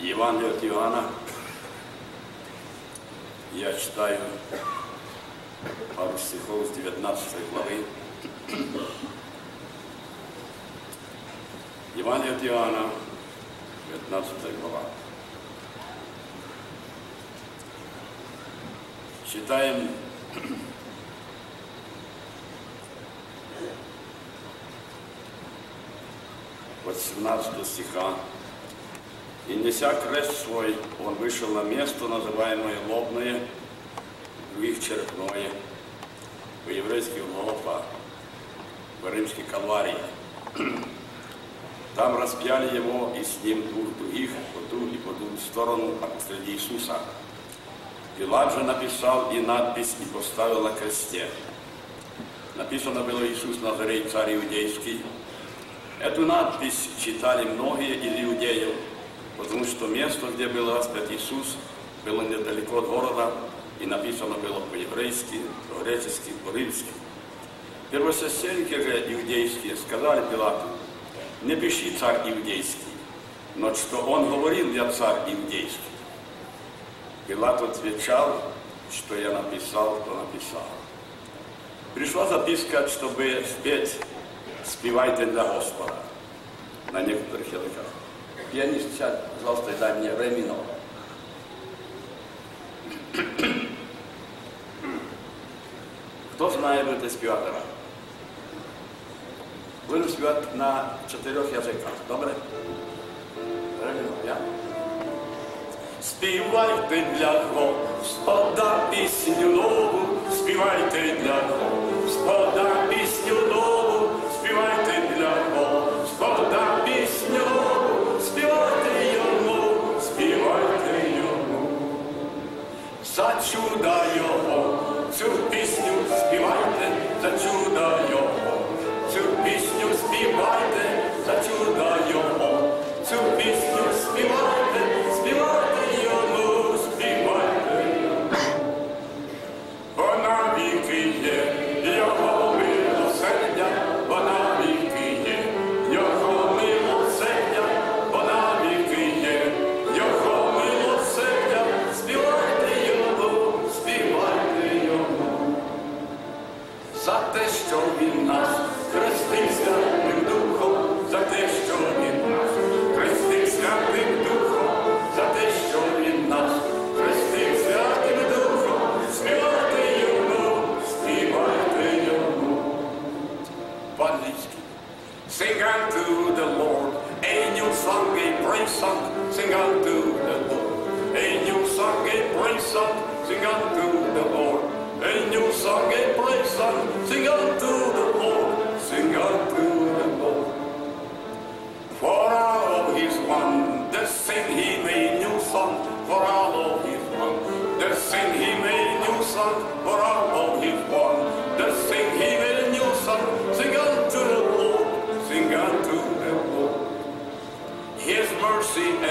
Евангелие от Иоанна. Я читаю пару стихов с 19 главы. Евангелие от Иоанна, 19 глава. Читаем от 17 стиха. И неся крест свой, он вышел на место, называемое Лобное, других Черепное, по-еврейски Голофа, по-римски Калвария. Там распяли его и с ним двух других по ту и по ту сторону, а посреди Иисуса. Пилат же написал и надпись и поставил на кресте. Написано было Иисус Назарей, царь иудейский. Эту надпись читали многие из иудеев, потому что место, где был распят Иисус, было недалеко от города, и написано было по-еврейски, по-гречески, по-римски. Первосвященники же иудейские сказали Пилату, не пиши царь иудейский, но что он говорил, я царь иудейский. Пилат отвечал, что я написал, то написал. Пришла записка, чтобы спеть «Спевайте для Господа» на некоторых языках. Пианист, сядь, пожалуйста, и дай мне ре минор. Хто знає бути співатора? Будемо співати на чотирьох язиках. Добре? Ре мінор, я? Співайте для Господа пісню нову, співайте для Господа пісню нову, чуда його, цю пісню співайте, за чуда його, цю пісню співайте, Sing unto the Lord a new song, a praise song. Sing unto the Lord a new song, a praise song. Sing unto the Lord a new song, a praise song. Sing unto the Lord. Sing unto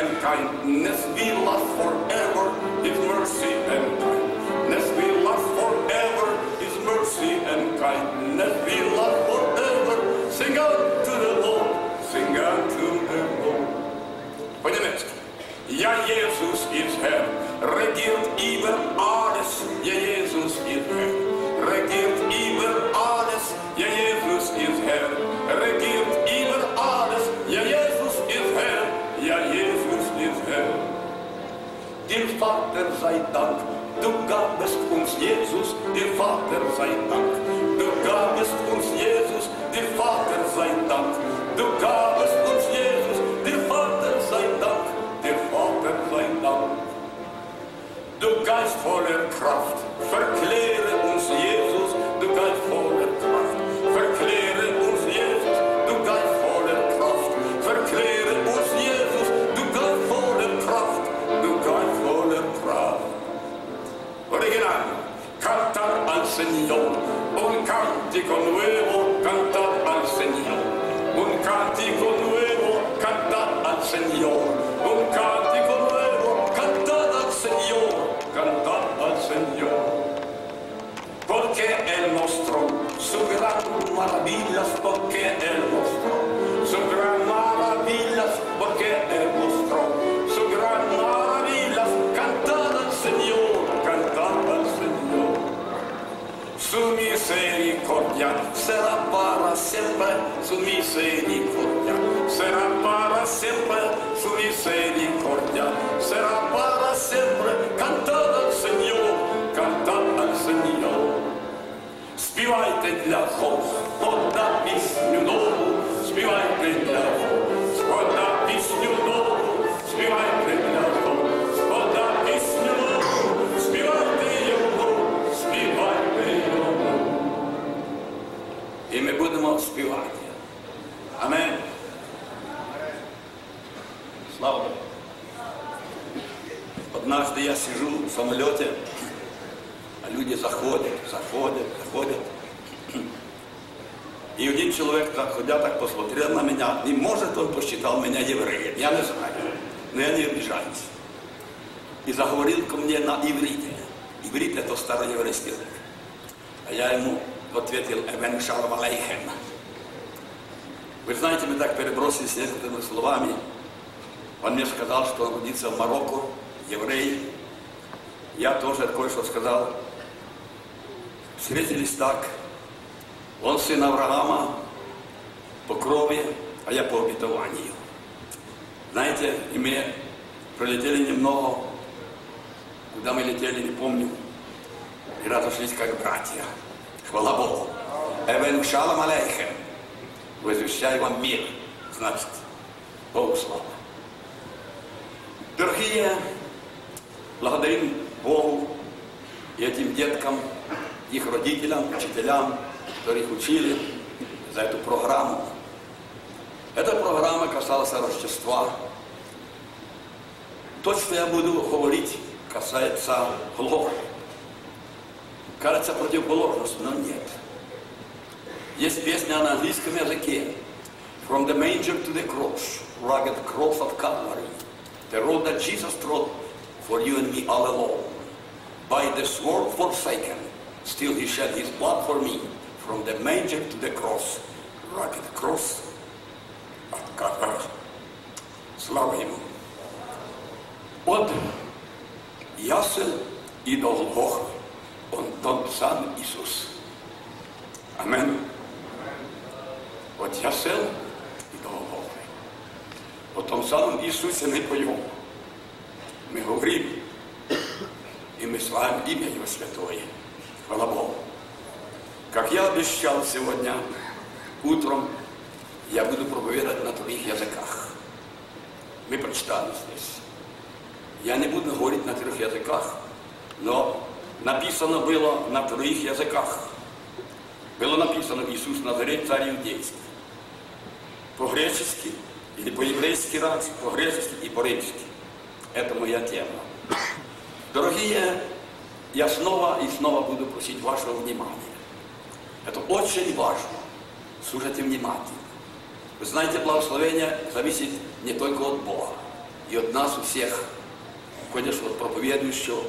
and kindness be last forever. His mercy and kindness be last forever. His mercy and kindness be last forever. Sing unto the Lord, sing unto the Lord. По-немецки. Я Иисус из Herr, regiert über Vater sei Dank, du gabest uns Jesus, dir Vater sei Dank. Du gabest uns Jesus, dir Vater sei Dank. Du gabest uns Jesus, dir Vater sei Dank, dir Vater sei Dank. Du Geist voller Kraft, verkläre в самолете, а люди заходят, заходят, заходят. И один человек, так, ходя, так посмотрел на меня, и может он посчитал меня евреем, я не знаю, но я не обижаюсь. И заговорил ко мне на иврите. Иврит это староеврейский язык. А я ему ответил, «Эвен шалом алейхем». Вы знаете, мы так перебросились несколькими словами. Он мне сказал, что он родится в Марокко, еврей. Я тоже кое-что сказал. Встретились так. Он сын Авраама по крови, а я по обетованию. Знаете, и мы пролетели немного, куда мы летели, не помню, и разошлись как братья. Хвала Богу. Эвен шалом алейхем. Возвещаю вам мир. Значит, Богу слава. Дорогие, благодарим Богу и этим деткам, их родителям, учителям, которые их учили за эту программу. Эта программа касалась Рождества. То, что я буду говорить, касается Голгофы. Кажется противоположность, но нет. Есть песня на английском языке. From the manger to the cross, rugged cross of Calvary, the road that Jesus trod for you and me all alone. By the sword forsaken, still he shed his blood for me. From the manger to the cross, rugged cross of Calvary. Слава ему. От ясен и до Голгофы он тот сам Иисус. Амен. От ясен і до Голгофи. О том самом Иисусе мы поем. Мы говорим, и мы славим имя Его Святое. Хвала Богу. Как я обещал сегодня утром, я буду проповедовать на других языках. Мы прочитали здесь. Я не буду говорить на трех языках, но написано было на троих языках. Было написано Иисус Назарет, царь иудейский. По-гречески или по-еврейски раз, по-гречески и по-римски. Это моя тема. Дорогие, я снова и снова буду просить вашего внимания. Это очень важно. Слушайте внимательно. Вы знаете, благословение зависит не только от Бога, и от нас, у всех, конечно, от проповедующего,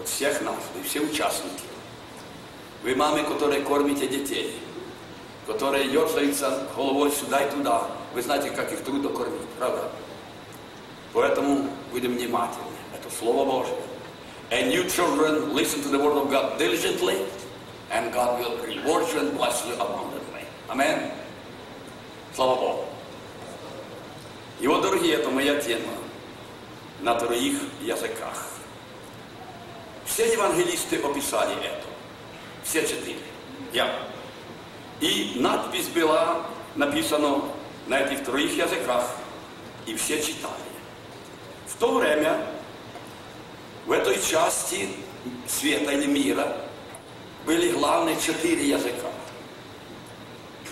от всех нас, вы все участники. Вы мамы, которые кормите детей, которые ерзаются головой сюда и туда. Вы знаете, как их трудно кормить, правда? Поэтому будем внимательны. Это Слово Божье. And you children, listen to the word of God diligently, and God will reward you and bless you abundantly. Amen. Слава Богу. И вот, дорогие, это моя тема на троих языках. Все евангелисты описали это. Все четыре. Я. И надпись была написана на этих троих языках, и все читали. То время в этой части света или мира были главные четыре языка.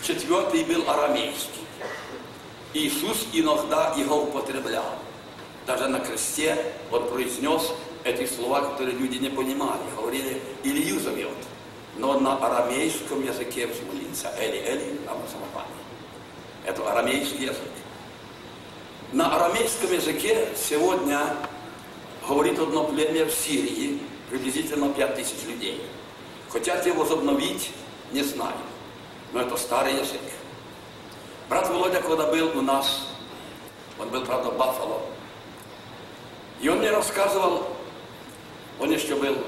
Четвертый был арамейский. Иисус иногда его употреблял. Даже на кресте он произнес эти слова, которые люди не понимали. Говорили, Илью зовет. Но на арамейском языке взмолился. Эли, Эли, лама самапани. Это арамейский язык. На арамейском языке сегодня говорит одно племя в Сирии, приблизительно 5 тысяч людей. Хотят его возобновить, не знаю. Но это старый язык. Брат Володя, когда был у нас, он был, правда, в Баффало, и он мне рассказывал, он еще был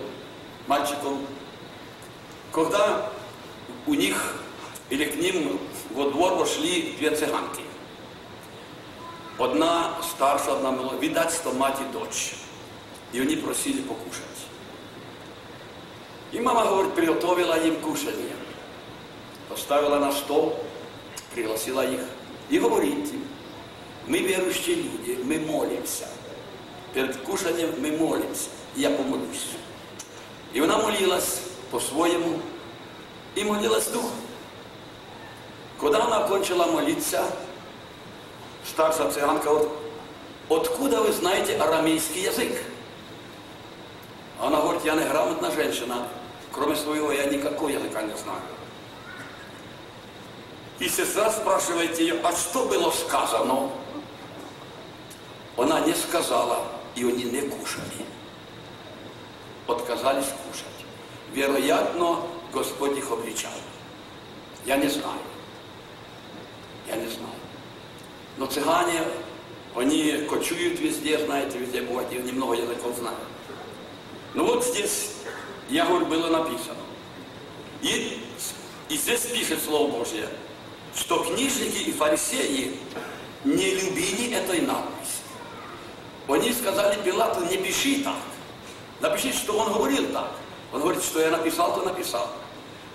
мальчиком, когда у них или к ним во двор вошли дві циганки. Одна старша, одна молода, видать, что мать и дочь. И они просили покушать. И мама, говорит, приготовила им кушание. Поставила на стол, пригласила их. И говорит им, мы верующие люди, мы молимся. Перед кушанием мы молимся. И я помолюсь. И она молилась по-своему и молилась духом. Когда она кончила молиться, старшая цыганка, вот, откуда вы знаете арамейский язык? Она говорит, я неграмотная женщина, кроме своего я никакого языка не знаю. И сестра спрашивает ее, а что было сказано? Она не сказала, и они не кушали. Отказались кушать. Вероятно, Господь их обличал. Я не знаю. Я не знаю. Но цыгане, они кочуют везде, знаете, везде бывают, и они много языков знают. Ну вот здесь, я говорю, было написано. И, и здесь пишет Слово Божье, что книжники и фарисеи не любили этой надписи. Они сказали Пилату, не пиши так. Напиши, что он говорил так. Он говорит, что я написал, то написал.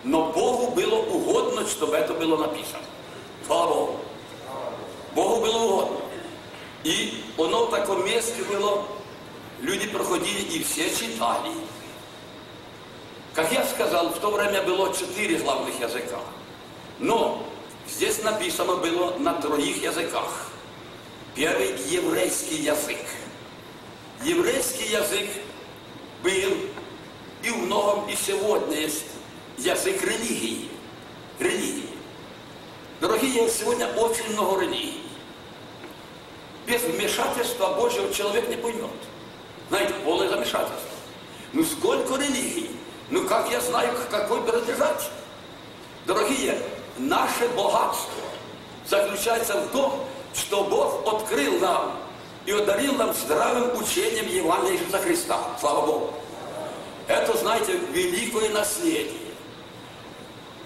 Но Богу было угодно, чтобы это было написано. Слава Богу. Богу было угодно. И оно в таком месте было, люди проходили и все читали. Как я сказал, в то время было четыре главных языка. Но здесь написано было на троих языках. Первый – еврейский язык. Еврейский язык был и в многом и сегодня есть язык религии. Религии. Дорогие, сегодня очень много религий. Без вмешательства Божьего человек не поймет. Знаете, полное замешательство. Ну сколько религий? Ну как я знаю, к какой принадлежать? Дорогие, наше богатство заключается в том, что Бог открыл нам и одарил нам здравым учением Евангелия Иисуса Христа. Слава Богу. Это, знаете, великое наследие.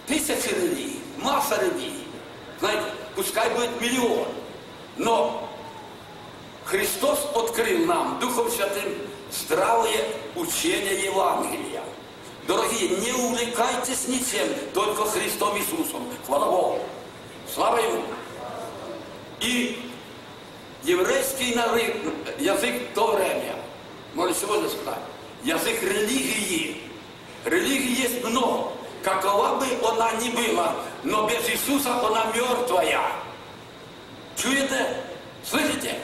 Тысячи религий, масса религий. Знаете, пускай будет миллион. Но Христос открыл нам Духом Святым здравое учение Евангелия. Дорогие, не увлекайтесь ничем, только Христом Иисусом. Хвала Богу. Слава Ему. И еврейский язык в то время, можно сегодня сказать, язык религии. Религии есть много. Какова бы она ни была, но без Иисуса она мертвая. Чуете? Слышите?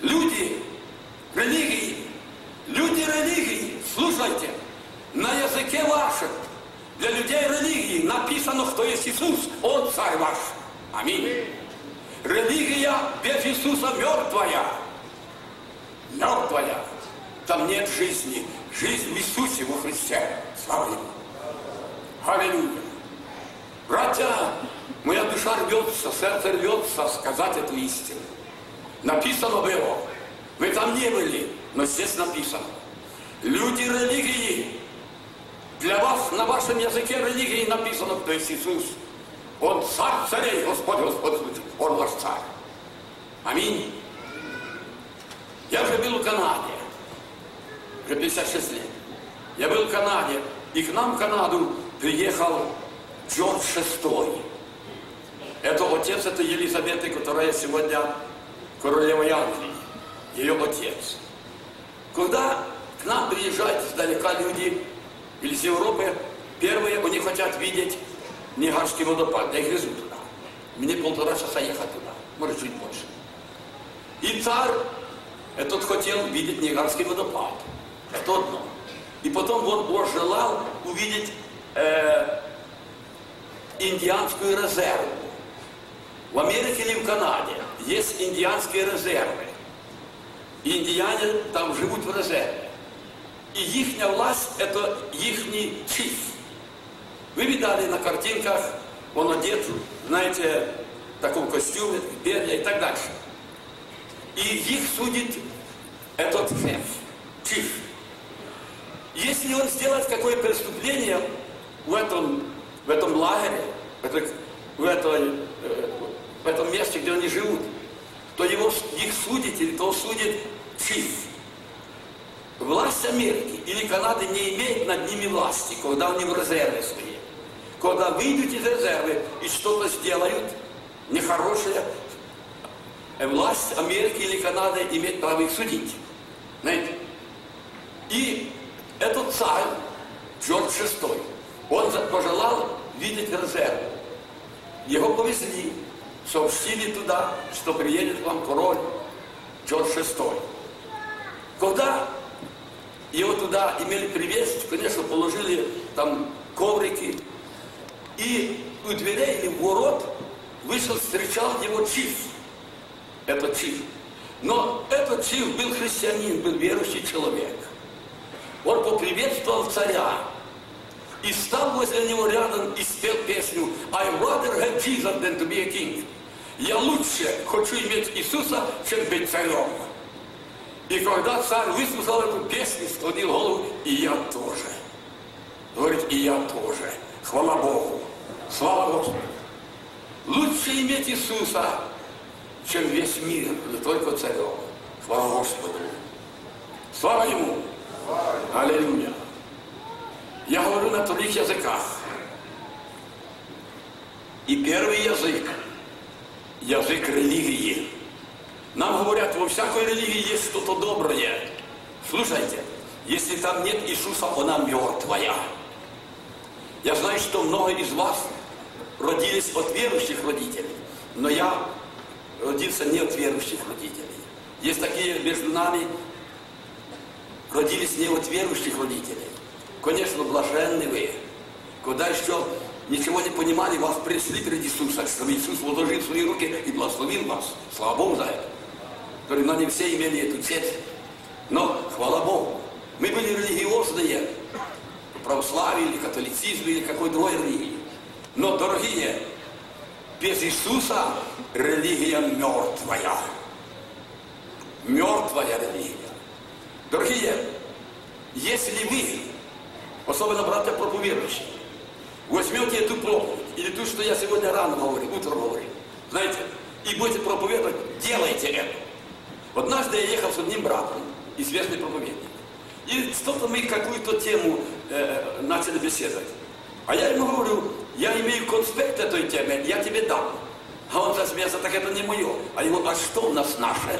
Люди религии, люди религии, слушайте, на языке вашем, для людей религии написано, кто есть Иисус, Он царь ваш. Аминь. Религия без Иисуса мертвая. Мертвая. Там нет жизни. Жизнь в Иисусе во Христе. Слава Ему. Аллилуйя. Братья, моя душа рвется, сердце рвется сказать эту истину. Написано было. Вы там не были, но здесь написано. Люди религии. Для вас на вашем языке религии написано, кто есть Иисус. Он царь царей, Господь, Господь, Он ваш царь. Аминь. Я же был в Канаде. Уже 56 лет. Я был в Канаде. И к нам в Канаду приехал Джордж VI. Это отец этой Елизаветы, которая сегодня королева Англии. Ее отец. Когда к нам приезжают издалека люди или с Европы, первые они хотят видеть Ниагарский водопад. Я их везу туда. Мне полтора часа ехать туда. Может, чуть больше. И царь этот хотел видеть Ниагарский водопад. Это одно. И потом он пожелал увидеть э, индианскую резерву. В Америке или в Канаде есть индианские резервы. Индиане там живут в резерве. И их власть – это их чиф. Вы видали на картинках, он одет, знаете, в таком костюме, перья и так дальше. И их судит этот шеф, чиф. Если он сделает какое преступление в этом, в этом лагере, это в, этой, э, в этом месте, где они живут, то его, их судит или то судит чиф. Власть Америки или Канады не имеет над ними власти, когда у них резервы свои. Когда выйдут из резервы и что-то сделают нехорошее, власть Америки или Канады имеет право их судить. Знаете? И этот царь, Джордж VI, он пожелал видеть резервы. Его повезли, сообщили туда, что приедет вам король Джордж VI. Когда его туда имели привезть, конечно, положили там коврики, и у дверей или в ворот вышел, встречал его чиф. Это чиф. Но этот чиф был христианин, был верующий человек. Он поприветствовал царя и стал возле него рядом и спел песню «I rather have Jesus than to be a king». Я лучше хочу иметь Иисуса, чем быть царем. И когда царь выслушал эту песню, склонил голову, и я тоже. Говорит, и я тоже. Хвала Богу. Слава Господу. Лучше иметь Иисуса, чем весь мир, не только царем. Слава Господу. Слава Ему. Аллилуйя. Я говорю на других языках. И первый язык – язык религии. Нам говорят, во всякой религии есть что-то доброе. Слушайте, если там нет Иисуса, она мертвая. Я знаю, что много из вас родились от верующих родителей, но я родился не от верующих родителей. Есть такие между нами, родились не от верующих родителей. Конечно, блаженны вы, когда еще ничего не понимали, вас пришли перед Иисусом, чтобы Иисус возложил свои руки и благословил вас. Слава Богу за это. Говорю, но не все имели эту честь. Но, хвала Богу, мы были религиозные, православие или католицизм или какой другой религии. Но, дорогие, без Иисуса религия мертвая. Мертвая религия. Дорогие, если вы, особенно братья проповедующие, возьмете эту проповедь, или ту, что я сегодня рано говорил, утром говорил, знаете, и будете проповедовать, делайте это. Однажды я ехал с одним братом, известный проповедник, и что-то мы какую-то тему э, начали беседовать. А я ему говорю, я имею конспект этой темы, я тебе дам. А он засмеялся, так это не мое. А ему, а что у нас наше?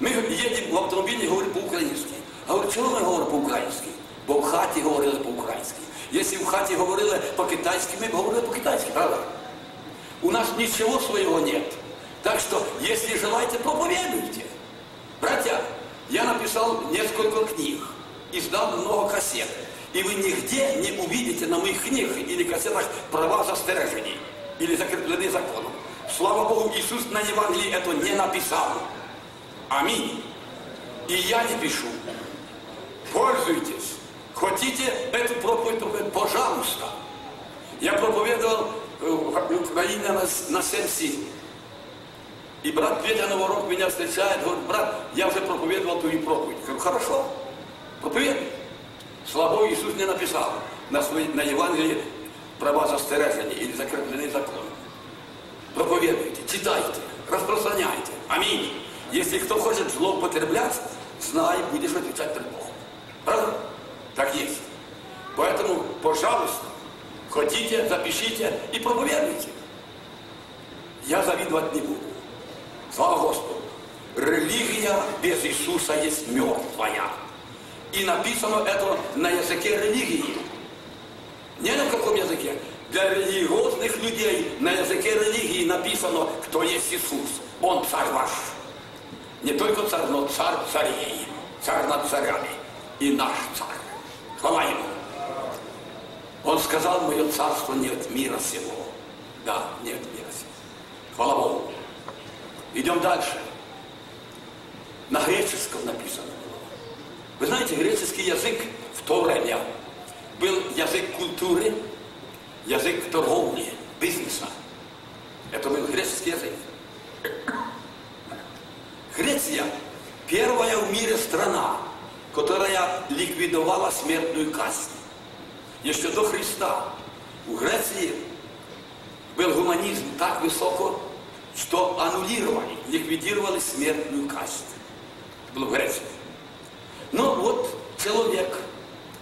Ми їдемо в автомобілі, говоримо по-українськи. А говорю, чого ми говоримо по-українськи? Бо в хаті говорили по-українськи. Якщо в хаті говорили по-китайськи, ми б говорили по-китайськи, правда? У нас ничего своего нет. Так что, если желаете, проповедуйте. Братья, я написал несколько книг, издал много кассет. И вы нигде не увидите на моих книгах или кассетах права застережений или закреплены законом. Слава Богу, Иисус на Евангелии это не написал. Аминь. И я не пишу. Пользуйтесь. Хотите эту проповедь, пожалуйста. Я проповедовал в Украине на, на 7 сил. И брат Петя Новорок меня встречает, говорит, брат, я уже проповедовал твою проповедь. Я говорю, хорошо, проповедуй. Слава Богу, Иисус не написал на, свои, на Евангелии права застережения или закрепленный закон. Проповедуйте, читайте, распространяйте. Аминь. Если кто хочет злоупотреблять, знай, будешь отвечать перед Богом. Правда? Так есть. Поэтому, пожалуйста, хотите, запишите и проповедуйте. Я завидовать не буду. Слава Господу. Религия без Иисуса есть мертвая. И написано это на языке религии. Не на каком языке. Для религиозных людей на языке религии написано, кто есть Иисус. Он царь ваш. Не только царь, но царь царей. Царь над царями. И наш царь. Хвала ему. Он сказал, мое царство нет мира сего. Да, нет мира сего. Хвала Богу. Идем дальше. На греческом написано было. Вы знаете, греческий язык в то время был язык культуры, язык торговли, бизнеса. Это был греческий язык. Греция – первая в мире страна, которая ликвидовала смертную казнь. Еще до Христа в Греции был гуманизм так высоко, что аннулировали, ликвидировали смертную казнь. Это было в Греции. Но вот человек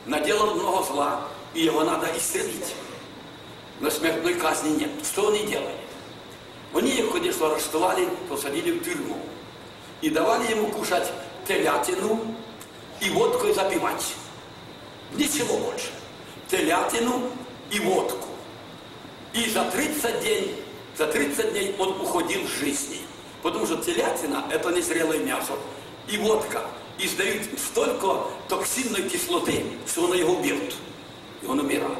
наделал много зла, и его надо исцелить. Но смертной казни нет. Что они делали? Они их, конечно, арестовали, посадили в тюрьму. И давали ему кушать телятину и водку запивать. Ничего больше. Телятину и водку. И за 30 дней, за 30 дней он уходил с жизни. Потому что телятина – это незрелое мясо. И водка издают столько токсинной кислоты, что она его убьет. И он умирал.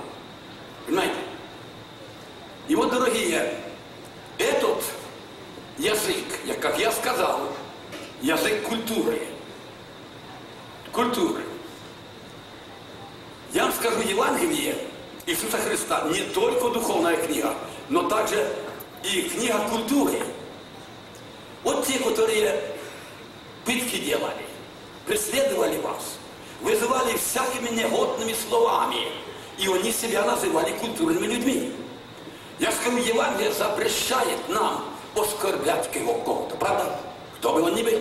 Понимаете? И вот, дорогие, этот язык, как я сказал, язык культуры. Культуры. Я вам скажу, Евангелие Иисуса Христа не только духовная книга, но также и книга культуры. Вот те, которые пытки делали, преследовали вас, вызывали всякими негодными словами, и они себя называли культурными людьми. Я скажу, Евангелие запрещает нам оскорблять кого-то, правда? Кто бы он ни был.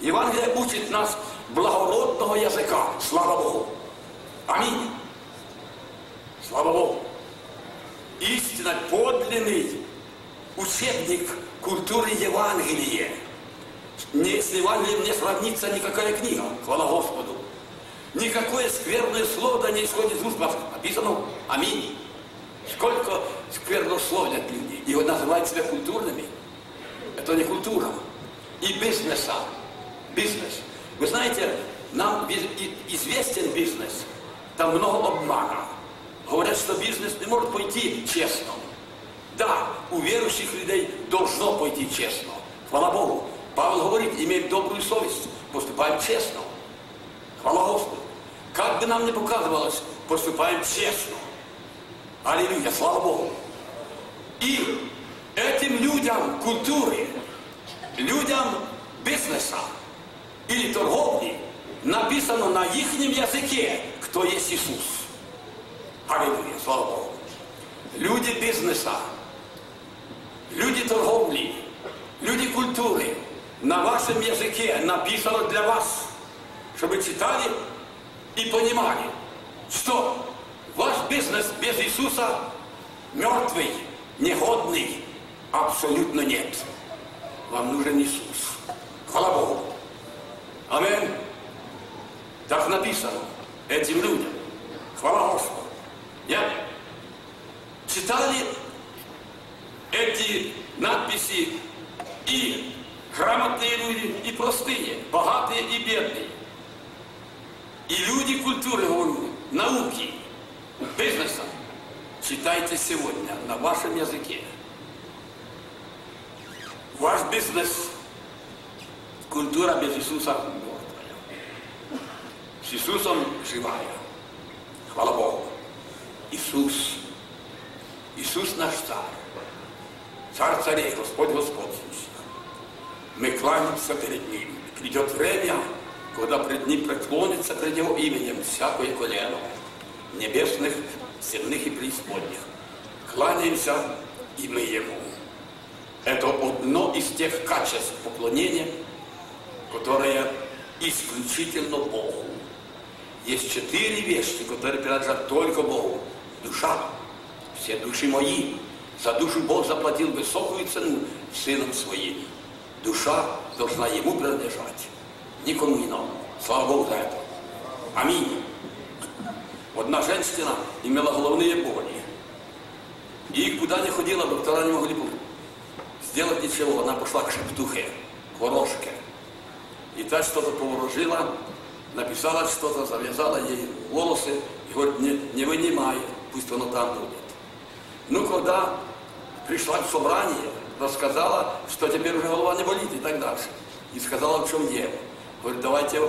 Евангелие учит нас благородного языка, слава Богу. Аминь. Слава Богу. Истинно подлинный учебник культуры Евангелия. Не, с Евангелием не сравнится никакая книга, хвала Господу. Никакое скверное слово не исходит из уст. Написано Аминь. Сколько сквернословят люди. И называют себя культурными. Это не культура. И бизнеса. Бизнес. Вы знаете, нам известен бизнес. Там много обмана. Говорят, что бизнес не может пойти честно. Да, у верующих людей должно пойти честно. Хвала Богу. Павел говорит, имеем добрую совесть, поступаем честно. Хвала Господу. Как бы нам ни показывалось, поступаем честно. Аллилуйя, слава Богу. И этим людям культуры, людям бизнеса или торговли написано на их языке, кто есть Иисус. Аллилуйя, слава Богу. Люди бизнеса, люди торговли, люди культуры, на вашем языке написано для вас, чтобы читали и понимали, что ваш бизнес без Иисуса мертвый, негодный, абсолютно нет. Вам нужен Иисус. Хвала Богу. Аминь. Так написано этим людям. Хвала Господу. Я читали эти надписи и грамотные люди, и простые, богатые и бедные. И люди культуры, говорю, науки, бизнеса. Читайте сегодня на вашем языке. Ваш бизнес, культура без Иисуса мертвая. С Иисусом живая. Хвала Богу. Иисус. Иисус наш царь. Царей, Господь господствующих. Мы кланяемся перед Ним. Придет время, когда пред Ним преклонится пред Его именем всякое колено небесных, земных и преисподних. Кланяемся и мы Ему. Это одно из тех качеств поклонения, которое исключительно Богу. Есть четыре вещи, которые принадлежат только Богу. Душа, все души мои. За душу Бог заплатил высокую цену Сыном Своим. Душа должна Ему принадлежать, никому иному. Слава Богу за это. Аминь. Одна женщина имела головные боли. И куда не ходила, доктора не могли сделать ничего. Она пошла к шептухе, к ворожке. И та что-то поворожила, написала что-то, завязала ей волосы и говорит, не, не вынимай, пусть оно там будет. Ну, когда пришла к собранию, рассказала, что теперь уже голова не болит и так дальше. И сказала, в чем дело. Говорит, давайте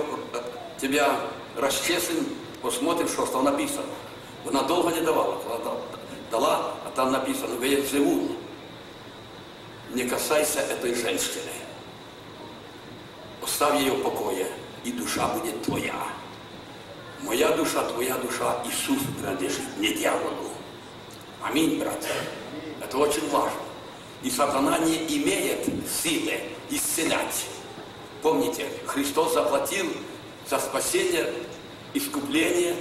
тебя расчесим посмотрим, что там написано. Вона довго не давала, дала, а там написано, живу. не касайся этой женщины. Оставь ее в покое, и душа будет твоя. Моя душа, твоя душа, Иисус принадлежит не дьяволу. Аминь, братья. Это очень важно. И сатана не имеет силы исцелять. Помните, Христос заплатил за спасение, искупление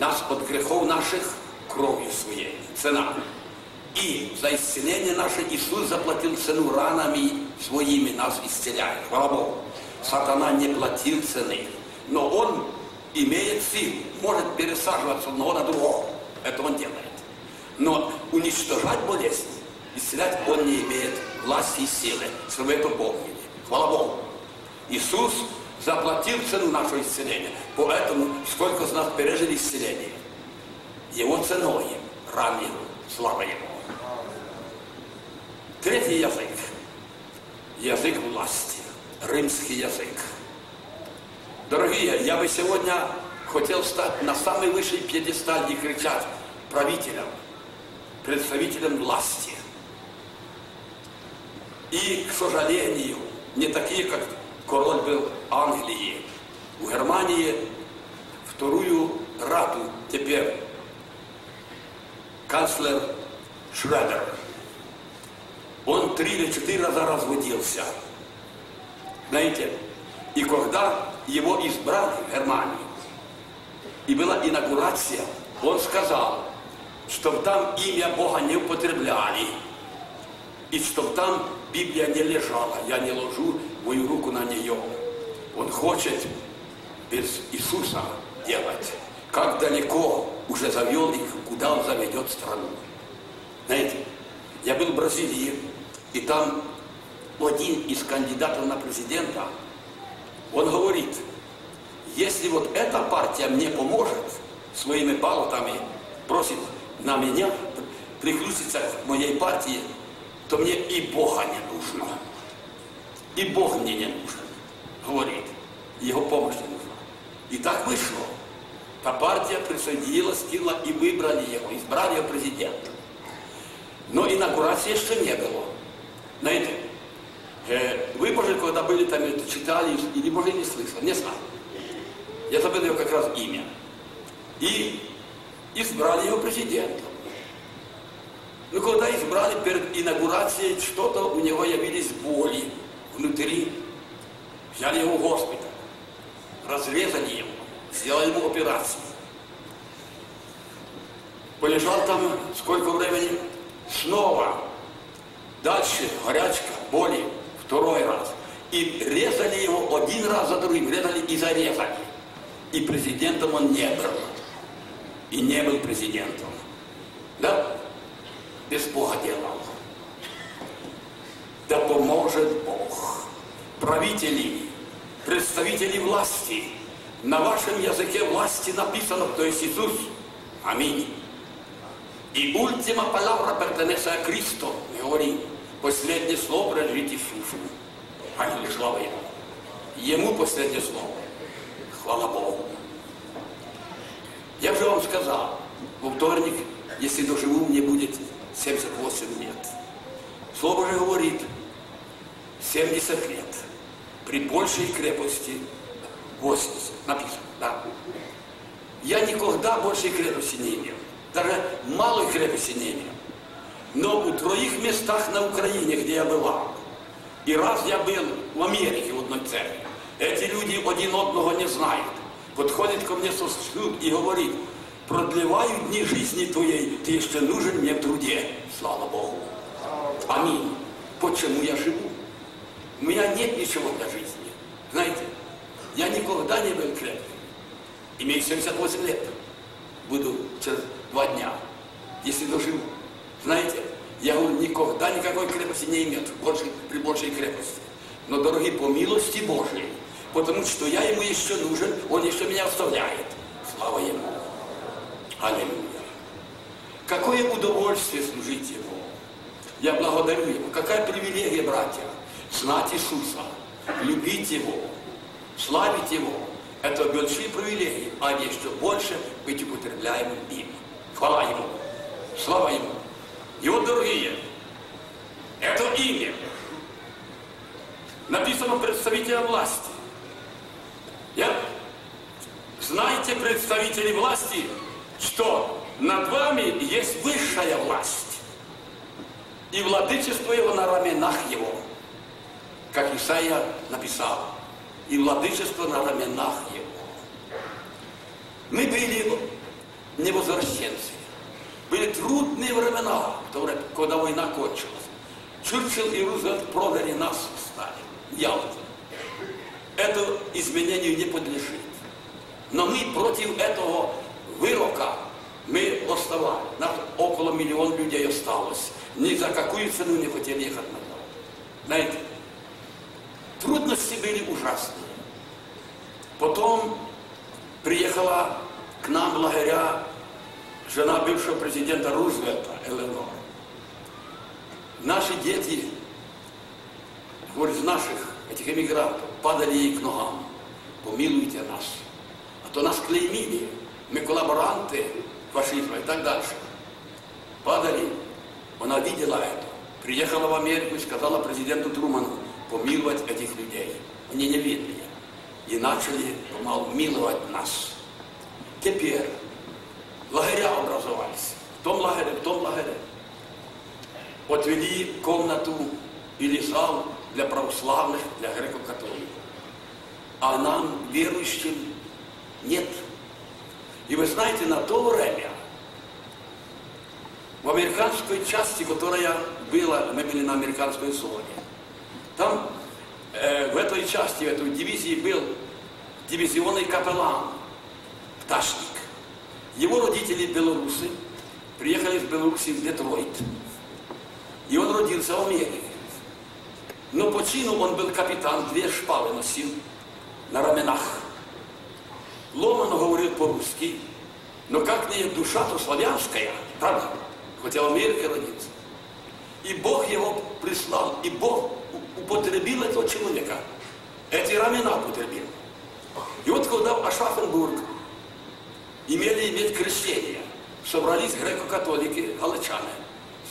нас от грехов наших кровью своей. Цена. И за исцеление наше Иисус заплатил цену ранами своими, нас исцеляет. Хвала Богу. Сатана не платил цены. Но он имеет силу, может пересаживаться одного на другого. Это он делает. Но уничтожать болезнь, исцелять он не имеет власти и силы. Чтобы это помнили. Хвала Богу. Иисус заплатил цену нашего исцеления. Поэтому сколько из нас пережили исцеление? Его ценой ран его, слава Ему. Третий язык. Язык власти. Римский язык. Дорогие, я бы сегодня хотел стать на самый высший пьедесталь и кричать правителям, представителям власти. И, к сожалению, не такие, как король был Англии. В Германии вторую рату теперь канцлер Шредер. Он три или четыре раза разводился. Знаете, и когда его избрали в Германии, и была инаугурация, он сказал, чтобы там имя Бога не употребляли, и чтобы там Библия не лежала, я не ложу мою руку на нее. Он хочет без Иисуса делать. Как далеко уже завел их, куда он заведет страну. Знаете, я был в Бразилии, и там один из кандидатов на президента, он говорит, если вот эта партия мне поможет своими баллотами, просит на меня приключиться к моей партии, то мне и Бога не нужно. И Бог мне не нужен, говорит. Его помощь не нужна. И так вышло. Та партия присоединилась к и выбрали его, избрали его президентом. Но инаугурации еще не было. Знаете, э, вы, может, когда были там, читали, или, может, не слышали, не знаю. Я забыл как раз имя. И избрали его президентом. Ну, когда избрали перед инаугурацией, что-то у него явились боли внутри. Взяли его в госпиталь, разрезали его, сделали ему операцию. Полежал там сколько времени? Снова. Дальше горячка, боли, второй раз. И резали его один раз за другим, резали и зарезали. И президентом он не был. И не был президентом. Да? Без Бога делал. Да поможет Бог. Правители, представители власти. На вашем языке власти написано, то есть Иисус. Аминь. И ультима палавра pertenece a Cristo. Говорим, последнее слово принадлежит Иисусу. Аллилуйя, слава Ему. Ему последнее слово. Хвала Богу. Я же вам сказал, во вторник, если доживу, мне будет 78 лет. Слово же говорит, 70 лет. При большей крепости 80. Написано, да? Я никогда большей крепости не имел. Даже малой крепости не имел. Но у троих местах на Украине, где я бывал, и раз я был в Америке в одной церкви, эти люди один одного не знають. Подходит ко мне сосуд и говорит, продлеваю дни жизни твоей, ты еще нужен мне в труде. Слава Богу. Аминь. Почему я живу? У меня нет ничего для жизни. Знаете, я никогда не был крепким. Имею 78 лет. Буду через два дня, если доживу. Знаете, я говорю, никогда никакой крепости не имел больше, при большей крепости. Но, дорогие, по милости Божьей, потому что я ему еще нужен, он еще меня оставляет. Слава ему. Аллилуйя. Какое удовольствие служить ему. Я благодарю его. Какая привилегия, братья, знать Иисуса, любить его, славить его. Это большие привилегии, а еще больше быть употребляемым им. Хвала ему. Слава ему. И вот, это имя написано представителя власти. Я, знаете, представители власти, что над вами есть высшая власть. и владычество его на раменах его, как Исаия написал, и владычество на раменах его. Мы были невозвращенцы. Были трудные времена, когда война кончилась. Черчилл и Рузвельт продали нас стали. Ялте. Это изменению не подлежит. Но мы против этого вырока мы оставали. Нас около миллиона людей осталось. Ни за какую цену не хотели ехать назад. Знаете, трудности были ужасные. Потом приехала к нам в лагеря жена бывшего президента Рузвельта, Эленор. Наши дети, из наших этих эмигрантов, падали ей к ногам. Помилуйте нас. А то нас клеймили. Мы коллаборанты фашизма и так дальше. Падали. Она видела это. Приехала в Америку и сказала президенту Труману помиловать этих людей. Они невинные. И начали помалу миловать нас. Теперь лагеря образовались. В том лагере, в том лагере. Отвели комнату или зал для православных, для греко-католиков. А нам, верующим, нет. И вы знаете, на то время в американской части, которая была, мы были на американской зоне, там э, в этой части, в этой дивизии был дивизионный капеллан, пташник. Его родители белорусы, приехали из Беларуси в Детройт. И он родился в Америке. Но по чину он был капитан, две шпалы носил на раменах. Ломано говорил по-русски, но как не душа, то славянская, правда? Хотя в Америке родился. И Бог его прислал, и Бог употребил этого человека. Эти рамена употребил. И вот когда в Ашафенбург имели иметь крещение, собрались греко-католики, галичане,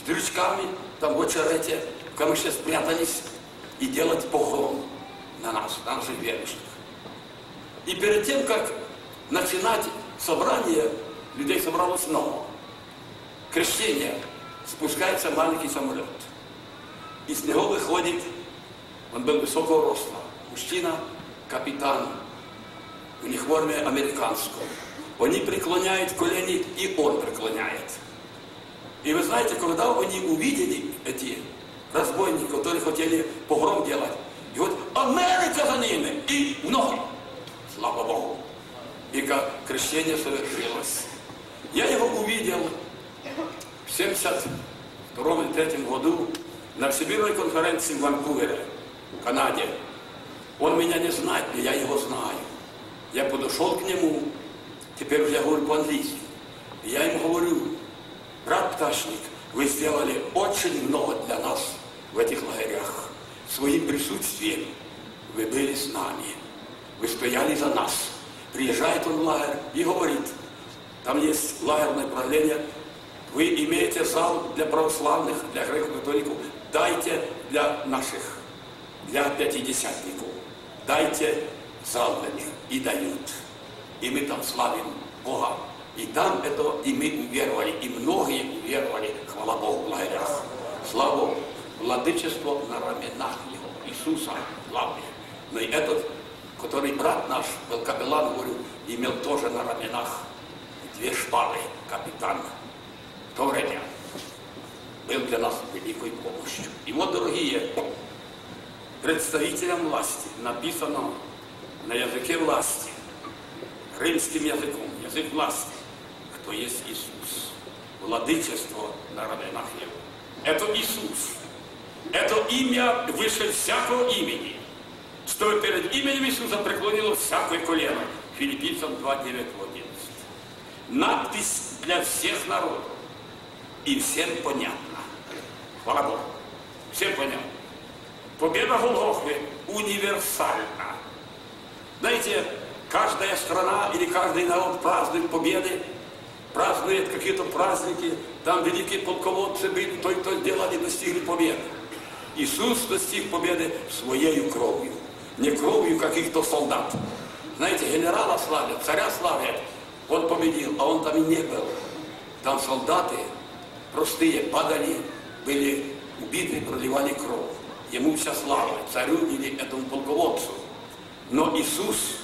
с дрючками, там в очерете, в камыше спрятались, и делать погром на нас, на наших верующих. И перед тем, как начинать собрание, людей собралось много. Крещение, спускается маленький самолет. И с него выходит, он был высокого роста, мужчина, капитан, у них в американского. Они преклоняют колени, и он преклоняет. И вы знаете, когда они увидели эти разбойники, которые хотели погром делать, и вот Америка за ними, и в ноги. Слава Богу. И как крещение совершилось. Я его увидел в 72-3 году на Всемирной конференции в Ванкувере, в Канаде. Он меня не знает, но я его знаю. Я подошел к нему, теперь уже я говорю по-английски. Я ему говорю, брат Пташник, вы сделали очень много для нас в этих лагерях. Своим присутствием вы были с нами. Вы стояли за нас. Приезжает он в лагерь и говорит, там есть лагерное правление, вы имеете зал для православных, для греко-католиков, дайте для наших, для пятидесятников, дайте зал для них и дают. И мы там славим Бога. И там это и мы уверовали, и многие уверовали, хвала Богу. Слава Богу, владычество на раменах Его, Иисуса главное. Но и этот, который брат наш, был капеллан, говорю, имел тоже на раменах две шпалы, капитан. В то время был для нас великой помощью. И вот, дорогие, представителям власти написано на языке власти, римским языком, язык власти, кто есть Иисус, владычество на раменах Его. Это Иисус. Это имя выше всякого имени. Что перед именем Иисуса преклонило всякое колено. Филиппийцам 2, 9, 11. Надпись для всех народов. И всем понятно. Хвала Богу. Всем понятно. Победа Голгофы универсальна. Знаете, каждая страна или каждый народ празднует победы, празднует какие-то праздники, там великие полководцы были, то и то сделали, достигли победы. Иисус достиг победы своей кровью, не кровью каких-то солдат. Знаете, генерала славят, царя славят, он победил, а он там и не был. Там солдаты простые падали, были в битве проливали кровь. Ему вся слава, царю или этому полководцу. Но Иисус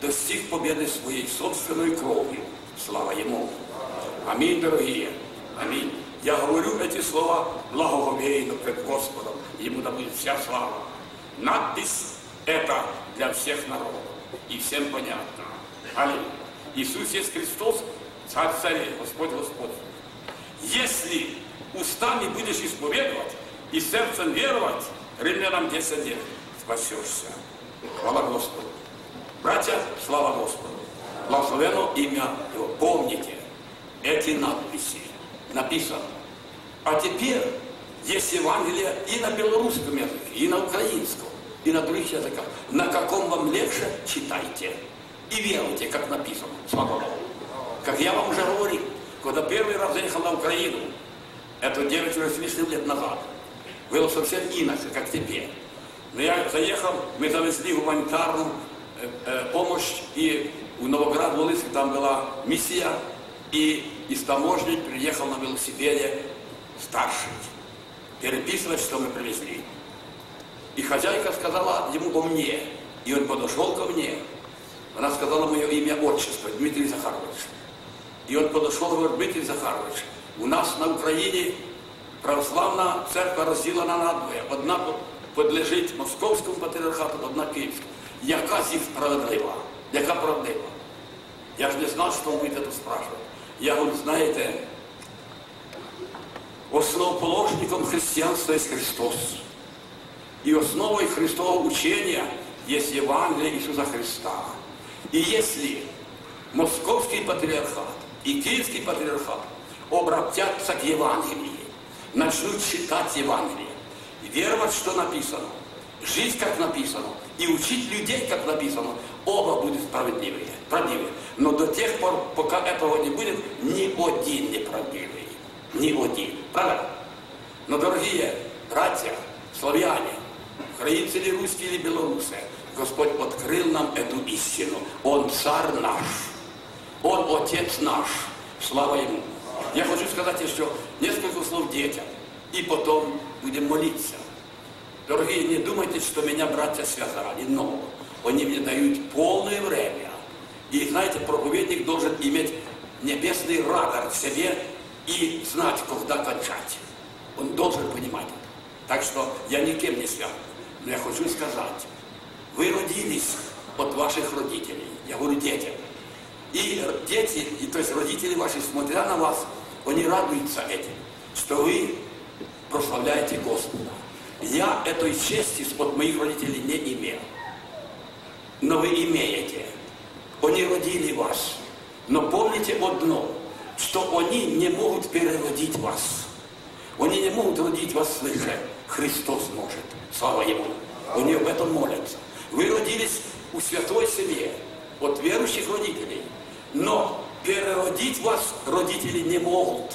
достиг победы своей собственной кровью. Слава Ему. Аминь, дорогие. Аминь. Я говорю эти слова благоговейно пред Господом. Ему да будет вся слава. Надпись это для всех народов. И всем понятно. Аллилуйя. Иисус есть Христос, Царь царей, Господь Господь. Если устами будешь исповедовать и сердцем веровать, Римлянам 10 лет, спасешься. Хвала Господу. Братья, слава Господу. Благословено имя Его. Помните, эти надписи написано. А теперь есть Евангелие и на белорусском языке, и на украинском, и на других языках. На каком вам легче, читайте. И веруйте, как написано. Слава Богу. Как я вам уже говорил, когда первый раз заехал на Украину, это 9 с лишним лет назад, было совсем иначе, как теперь. Но я заехал, мы завезли гуманитарную помощь, и у новоград волынске там была миссия, и из таможни приехал на велосипеде старший, переписывать, что мы привезли. И хозяйка сказала ему о мне, и он подошел ко мне. Она сказала мое имя, отчество, Дмитрий Захарович. И он подошел и говорит, Дмитрий Захарович, у нас на Украине православна церква розділена надвоє. Одна подлежить московському патріархату, одна київському. Яка з їх справедлива? Яка правдива? Я ж не знав, що ви тут спрашивати. Я говорю, знаєте, основоположником христианства есть Христос. И основой Христового учения есть Евангелие Иисуса Христа. И если Московский патриархат и Киевский патриархат обратятся к Евангелию, начнут читать Евангелие, веровать, что написано, жить, как написано, и учить людей, как написано, оба будут справедливые, правдивые. Но до тех пор, пока этого не будет, ни один не правдивый. Ни один. Правда? Но, дорогие братья, славяне, украинцы или русские или белорусы, Господь открыл нам эту истину. Он царь наш. Он отец наш. Слава Ему. Я хочу сказать еще несколько слов детям. И потом будем молиться. Дорогие, не думайте, что меня братья связали, но они мне дают полное время. И знаете, проповедник должен иметь небесный радар в себе и знать, когда кончать. Он должен понимать. Так что я никем не связан. Но я хочу сказать, вы родились от ваших родителей. Я говорю детям. И дети, и, то есть родители ваши, смотря на вас, они радуются этим, что вы прославляете Господа. Я этой чести от моих родителей не имел. Но вы имеете. Они родили вас. Но помните одно, что они не могут переродить вас. Они не могут родить вас свыше. Христос может. Слава Ему. Они об этом молятся. Вы родились у святой семье, от верующих родителей. Но переродить вас родители не могут.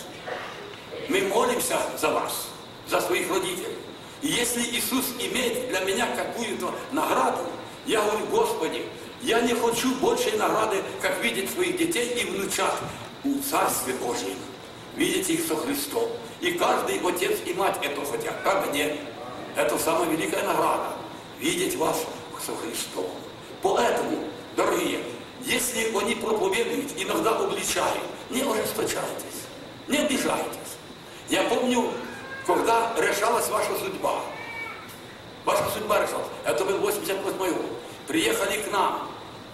Мы молимся за вас, за своих родителей. И если Иисус имеет для меня какую-то награду, я говорю, Господи, я не хочу большей награды, как видеть своих детей и внучат в Царстве Божьем. Видеть их со Христом. И каждый отец и мать это хотят. Правда, нет? Это самая великая награда. Видеть вас со Христом. Поэтому, дорогие, если они проповедуют, иногда обличают, не ожесточайтесь, не обижайтесь. Я помню, когда решалась ваша судьба, ваша судьба решалась, это был 88 год, приехали к нам,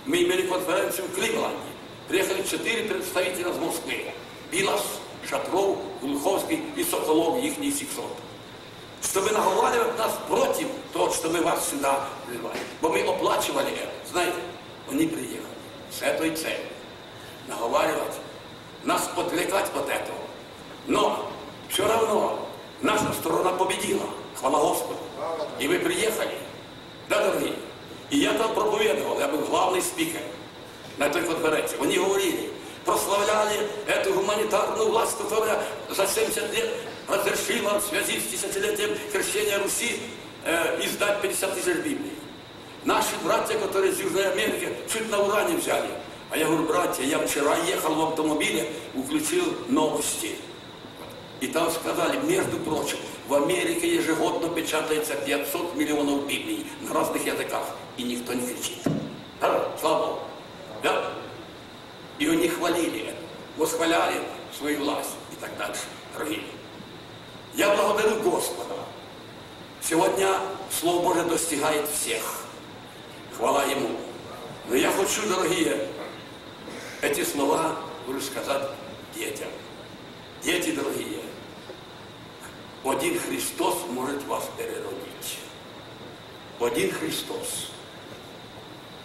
мы имели конференцию в Кливленде, приехали четыре представителя из Москвы, Билас, Шатров, Глуховский и Соколов, их не 600 чтобы наговаривать нас против того, что мы вас сюда вызывали. Бо мы оплачивали это. Знаете, они приехали с этой целью. Наговаривать, нас отвлекать от этого. Но все равно наша сторона победила. Хвала Господу. И вы приехали. Да, дорогие? И я там проповедовал, я был главный спикер на этой конференции. Они говорили, прославляли эту гуманитарную власть, которая за 70 лет разрешила в связи с десятилетием крещения Руси э, издать 50 тысяч Библий. Наши братья, которые из Южной Америки, чуть на уране взяли. А я говорю, братья, я вчера ехал в автомобиле, включил новости. И там сказали, между прочим, В Америке ежегодно печатается 500 миллионов Библий на разных языках, и никто не кричит. Да, слава Богу. Да? Ее не хвалили, восхваляли свою власть и так дальше. Дорогие, я благодарю Господа. Сегодня Слово Божие достигает всех. Хвала Ему. Но я хочу, дорогие, эти слова, буду сказать детям. Дети дорогие, один Христос может вас переродить. Один Христос.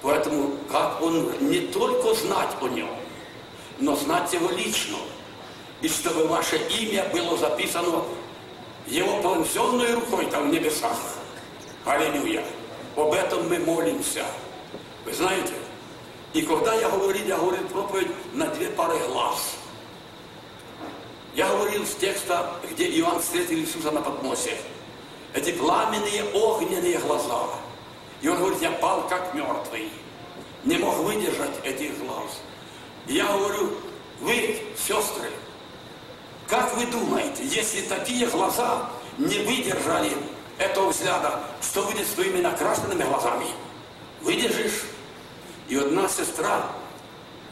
Поэтому как Он не только знать о Нем, но знать Его лично. И чтобы ваше имя было записано Его пронзенной рукой там в небесах. Аллилуйя. Об этом мы молимся. Вы знаете, и когда я говорил, я говорил проповедь на две пары глаз. Я говорил с текста, где Иоанн встретил Иисуса на подмосе. Эти пламенные огненные глаза. И он говорит, я пал как мертвый. Не мог выдержать этих глаз. И я говорю, вы, сестры, как вы думаете, если такие глаза не выдержали этого взгляда, что будет с твоими накрашенными глазами? Выдержишь? И одна сестра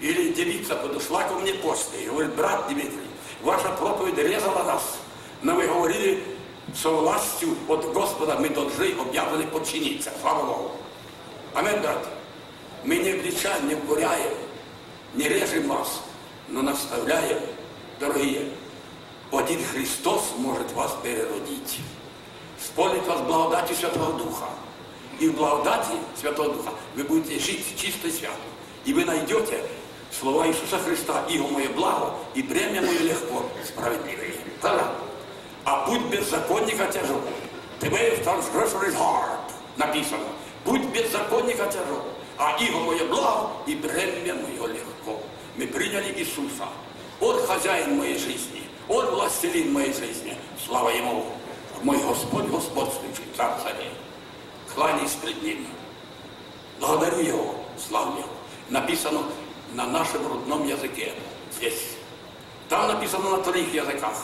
или девица подошла ко мне после и говорит, брат Дмитрий, ваша проповедь резала нас, но вы говорили, со властью от Господа мы должны обязаны подчиниться. Слава Богу. Аминь, брат. Мы не обличаем, не укоряем, не режем вас, но наставляем, дорогие, один Христос может вас переродить. Сполнить вас благодатью Святого Духа. И в благодати Святого Духа вы будете жить чисто и свято. И вы найдете слова Иисуса Христа, «Иго мое благо, и бремя мое легко, справедливое». Правда? А путь беззаконника тяжел. The way of transgressor is hard. Написано. Путь беззаконника тяжел. А иго мое благо, и бремя мое легко. Мы приняли Иисуса. Он хозяин моей жизни. Он властелин моей жизни. Слава Ему. Мой Господь господствующий, царь царей кланяюсь пред Ним. Благодарю Его, славлю Его. Написано на нашем родном языке, здесь. Там написано на троих языках,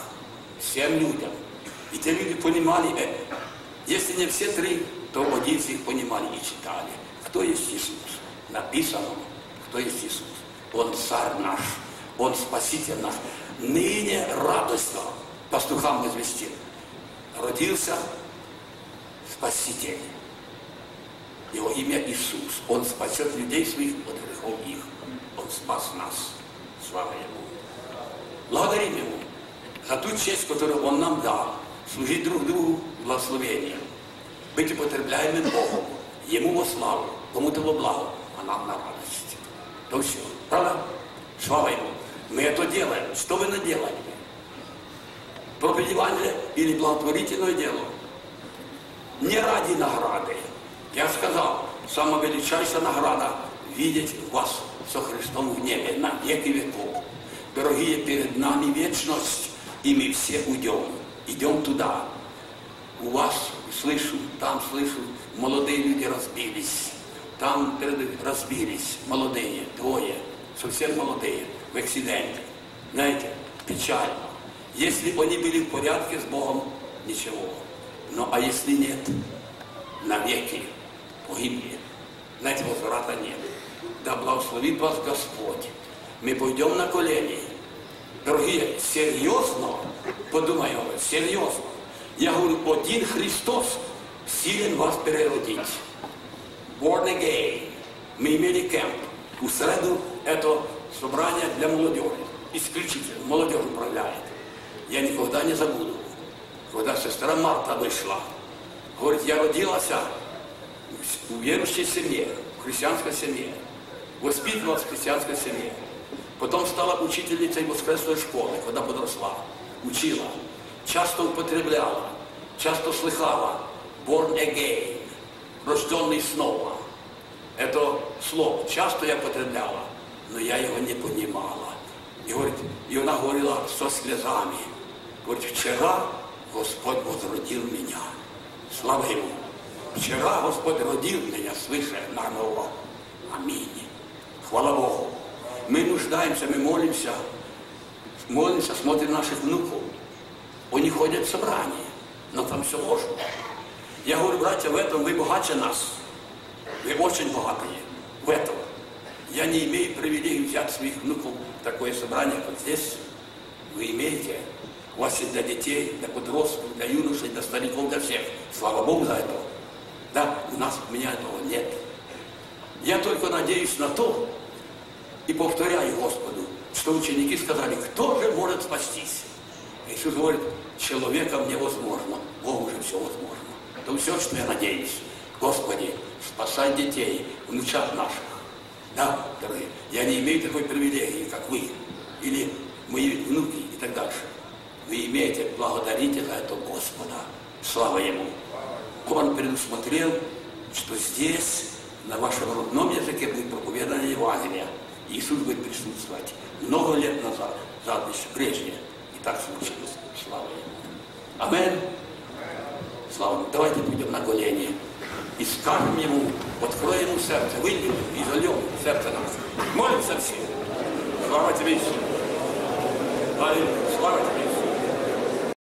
всем людям. И те люди понимали это. Если не все три, то один из них понимали и читали. Кто есть Иисус? Написано, кто есть Иисус. Он царь наш, Он спаситель наш. Ныне радостно пастухам известил. Родился Спаситель. Его имя Иисус. Он спасет людей своих от грехов их. Спас нас. Слава Ему. Благодарим Ему за ту честь, которую Он нам дал. Служить друг другу благословением. Быть употребляемым Богом. Ему во славу, кому-то во благо, а нам на радость. То все. Правда? Слава Ему. Мы это делаем. Что вы наделали? Проповедь или благотворительное дело? Не ради награды, я сказал, самая величайшая награда – видеть вас со Христом в небе на веки веков. Дорогие, перед нами вечность, и мы все уйдем. Идем туда. У вас слышу, там слышу, молодые люди разбились. Там разбились молодые, двое, совсем молодые, в акциденте. Знаете, печально. Если они были в порядке с Богом, ничего. Но а если нет, навеки погибли. Знаете, возврата нет. Да благословит вас Господь. Мы пойдем на колени. Дорогие, серьезно, подумаем, серьезно. Я говорю, один Христос силен вас переродить. Born again. Мы имели кемп. У среду это собрание для молодежи. Исключительно. Молодежь управляет. Я никогда не забуду, когда сестра Марта вышла. Говорит, я родилась в верующей семье, в христианской семье, воспитывалась в христианской семье. Потом стала учительницей воскресной школы, когда подросла. Учила, часто употребляла, часто слыхала born again, рожденный снова. Это слово часто я потребляла, но я его не понимала. И, говорит, и она говорила со слезами. Говорит, вчера Господь возродил меня. Слава Ему. Вчера Господь родил меня свыше на ново. Аминь. Хвала Богу. Мы нуждаемся, мы молимся. Молимся, смотрим наших внуков. Они ходят в собрание. но там все ложно. Я говорю, братья, в этом вы богаче нас. Вы очень богатые в этом. Я не имею привилегии взять своих внуков в такое собрание, как здесь. Вы имеете. У вас есть для детей, для подростков, для юношей, для стариков, для всех. Слава Богу за это. Да, у нас, у меня этого нет. Я только надеюсь на то и повторяю Господу, что ученики сказали, кто же может спастись? Иисус говорит, человеком невозможно, Богу же все возможно. Это все, что я надеюсь. Господи, спасай детей, внучат наших. Да, дорогие, я не имею такой привилегии, как вы, или мои внуки и так дальше. Вы имеете, благодарите за это Господа. Слава Ему. Он предусмотрел, что здесь, на вашем родном языке, будет проповедание Евангелия. Иисус будет присутствовать. Много лет назад, назад еще прежде. И так случилось. Слава Ему. Аминь. Слава Ему. Давайте будем на колени и скажем Ему, откроем Ему сердце, выйдем и зальем сердце нас. Молимся все. Слава Тебе, Иисус. Слава Тебе.